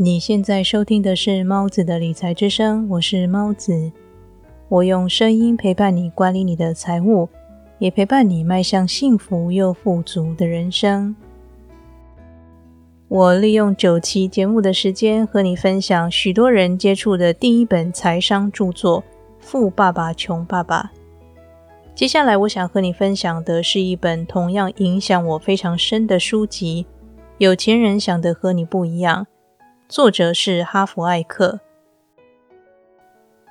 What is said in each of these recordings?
你现在收听的是猫子的理财之声，我是猫子。我用声音陪伴你管理你的财务，也陪伴你迈向幸福又富足的人生。我利用九期节目的时间和你分享许多人接触的第一本财商著作《富爸爸穷爸爸》。接下来，我想和你分享的是一本同样影响我非常深的书籍，《有钱人想的和你不一样》。作者是哈佛艾克。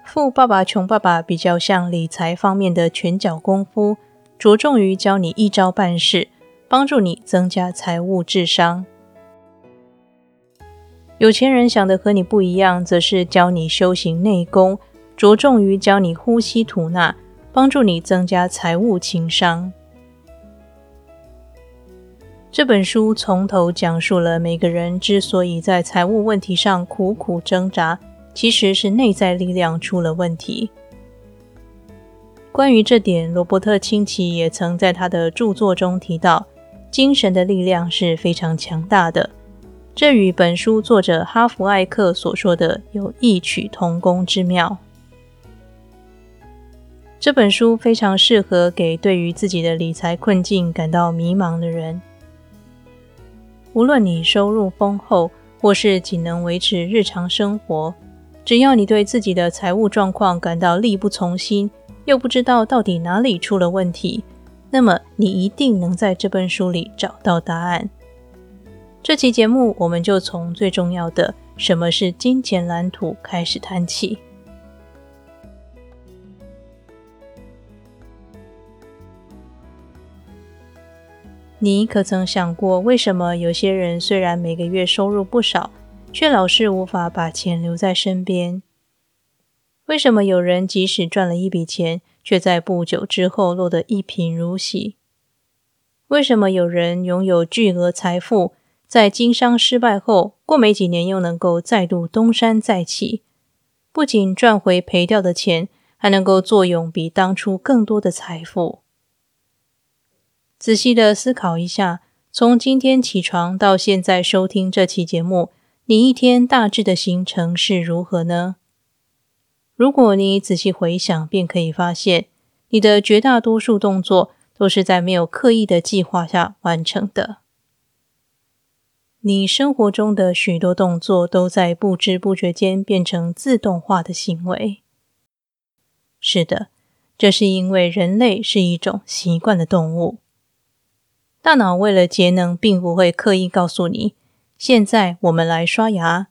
富爸爸穷爸爸比较像理财方面的拳脚功夫，着重于教你一招半式，帮助你增加财务智商。有钱人想的和你不一样，则是教你修行内功，着重于教你呼吸吐纳，帮助你增加财务情商。这本书从头讲述了每个人之所以在财务问题上苦苦挣扎，其实是内在力量出了问题。关于这点，罗伯特·清崎也曾在他的著作中提到，精神的力量是非常强大的。这与本书作者哈弗艾克所说的有异曲同工之妙。这本书非常适合给对于自己的理财困境感到迷茫的人。无论你收入丰厚，或是仅能维持日常生活，只要你对自己的财务状况感到力不从心，又不知道到底哪里出了问题，那么你一定能在这本书里找到答案。这期节目，我们就从最重要的“什么是金钱蓝图”开始谈起。你可曾想过，为什么有些人虽然每个月收入不少，却老是无法把钱留在身边？为什么有人即使赚了一笔钱，却在不久之后落得一贫如洗？为什么有人拥有巨额财富，在经商失败后，过没几年又能够再度东山再起？不仅赚回赔掉的钱，还能够坐拥比当初更多的财富？仔细的思考一下，从今天起床到现在收听这期节目，你一天大致的行程是如何呢？如果你仔细回想，便可以发现，你的绝大多数动作都是在没有刻意的计划下完成的。你生活中的许多动作都在不知不觉间变成自动化的行为。是的，这是因为人类是一种习惯的动物。大脑为了节能，并不会刻意告诉你：现在我们来刷牙，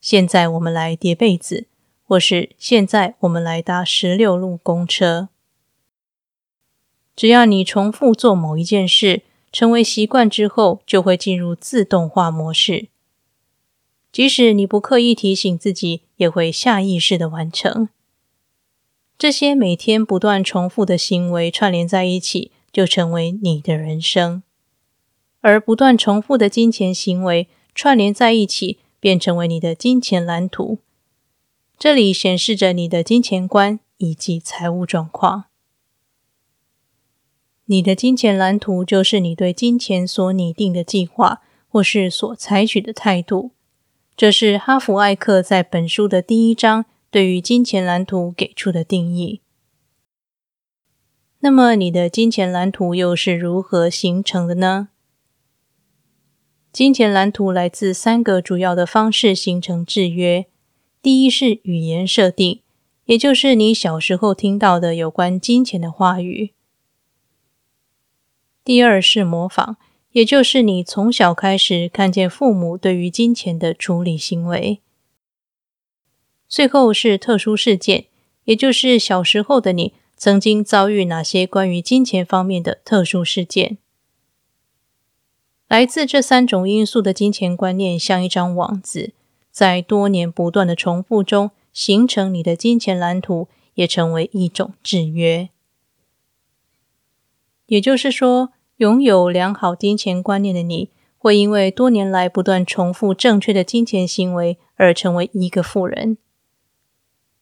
现在我们来叠被子，或是现在我们来搭十六路公车。只要你重复做某一件事，成为习惯之后，就会进入自动化模式。即使你不刻意提醒自己，也会下意识的完成。这些每天不断重复的行为串联在一起，就成为你的人生。而不断重复的金钱行为串联在一起，便成为你的金钱蓝图。这里显示着你的金钱观以及财务状况。你的金钱蓝图就是你对金钱所拟定的计划，或是所采取的态度。这是哈弗艾克在本书的第一章对于金钱蓝图给出的定义。那么，你的金钱蓝图又是如何形成的呢？金钱蓝图来自三个主要的方式形成制约。第一是语言设定，也就是你小时候听到的有关金钱的话语。第二是模仿，也就是你从小开始看见父母对于金钱的处理行为。最后是特殊事件，也就是小时候的你曾经遭遇哪些关于金钱方面的特殊事件。来自这三种因素的金钱观念，像一张网子，在多年不断的重复中形成你的金钱蓝图，也成为一种制约。也就是说，拥有良好金钱观念的你，会因为多年来不断重复正确的金钱行为而成为一个富人；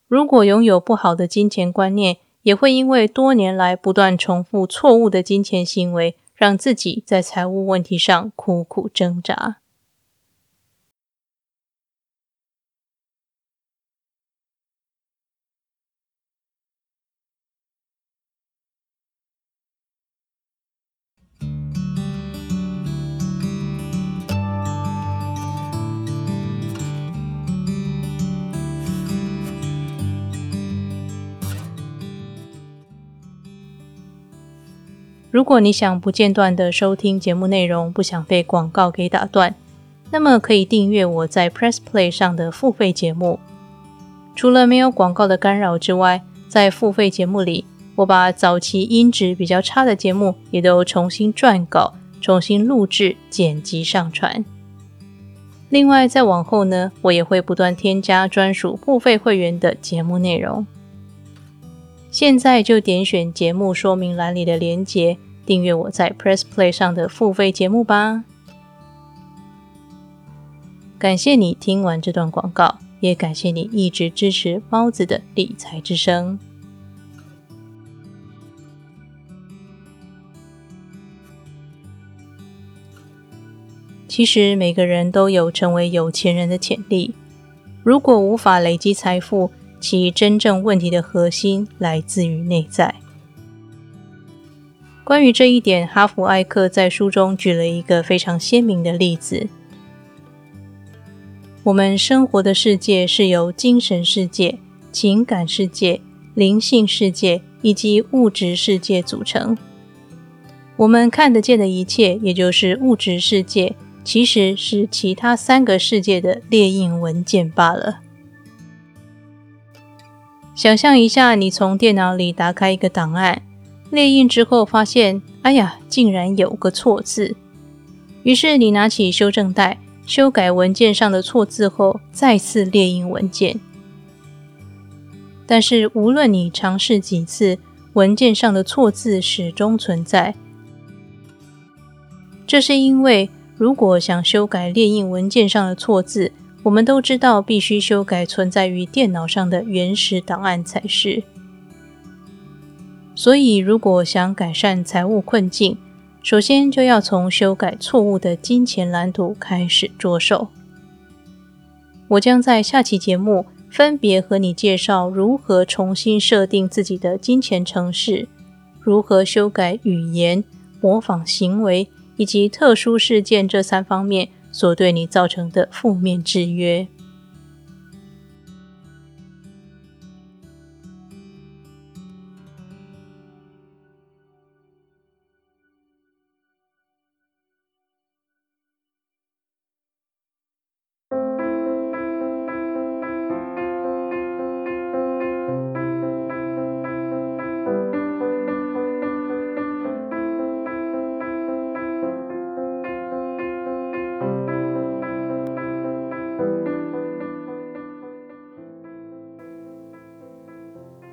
如果拥有不好的金钱观念，也会因为多年来不断重复错误的金钱行为。让自己在财务问题上苦苦挣扎。如果你想不间断的收听节目内容，不想被广告给打断，那么可以订阅我在 Press Play 上的付费节目。除了没有广告的干扰之外，在付费节目里，我把早期音质比较差的节目也都重新撰稿、重新录制、剪辑上传。另外，在往后呢，我也会不断添加专属付费会员的节目内容。现在就点选节目说明栏里的连结，订阅我在 Press Play 上的付费节目吧。感谢你听完这段广告，也感谢你一直支持猫子的理财之声。其实每个人都有成为有钱人的潜力。如果无法累积财富，其真正问题的核心来自于内在。关于这一点，哈弗艾克在书中举了一个非常鲜明的例子：我们生活的世界是由精神世界、情感世界、灵性世界以及物质世界组成。我们看得见的一切，也就是物质世界，其实是其他三个世界的列印文件罢了。想象一下，你从电脑里打开一个档案，列印之后发现，哎呀，竟然有个错字。于是你拿起修正带，修改文件上的错字后，再次列印文件。但是无论你尝试几次，文件上的错字始终存在。这是因为，如果想修改列印文件上的错字，我们都知道，必须修改存在于电脑上的原始档案才是。所以，如果想改善财务困境，首先就要从修改错误的金钱蓝图开始着手。我将在下期节目分别和你介绍如何重新设定自己的金钱城市，如何修改语言、模仿行为以及特殊事件这三方面。所对你造成的负面制约。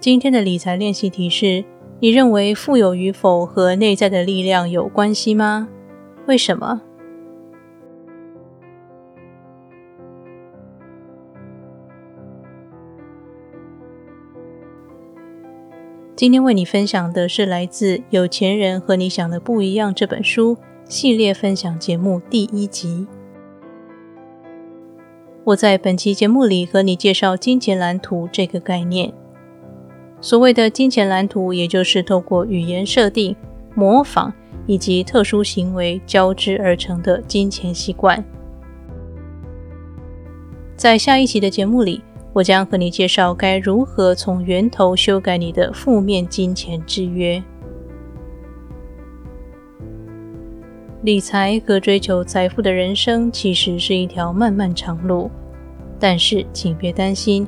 今天的理财练习题是：你认为富有与否和内在的力量有关系吗？为什么？今天为你分享的是来自《有钱人和你想的不一样》这本书系列分享节目第一集。我在本期节目里和你介绍金钱蓝图这个概念。所谓的金钱蓝图，也就是透过语言设定、模仿以及特殊行为交织而成的金钱习惯。在下一期的节目里，我将和你介绍该如何从源头修改你的负面金钱制约。理财和追求财富的人生其实是一条漫漫长路，但是请别担心。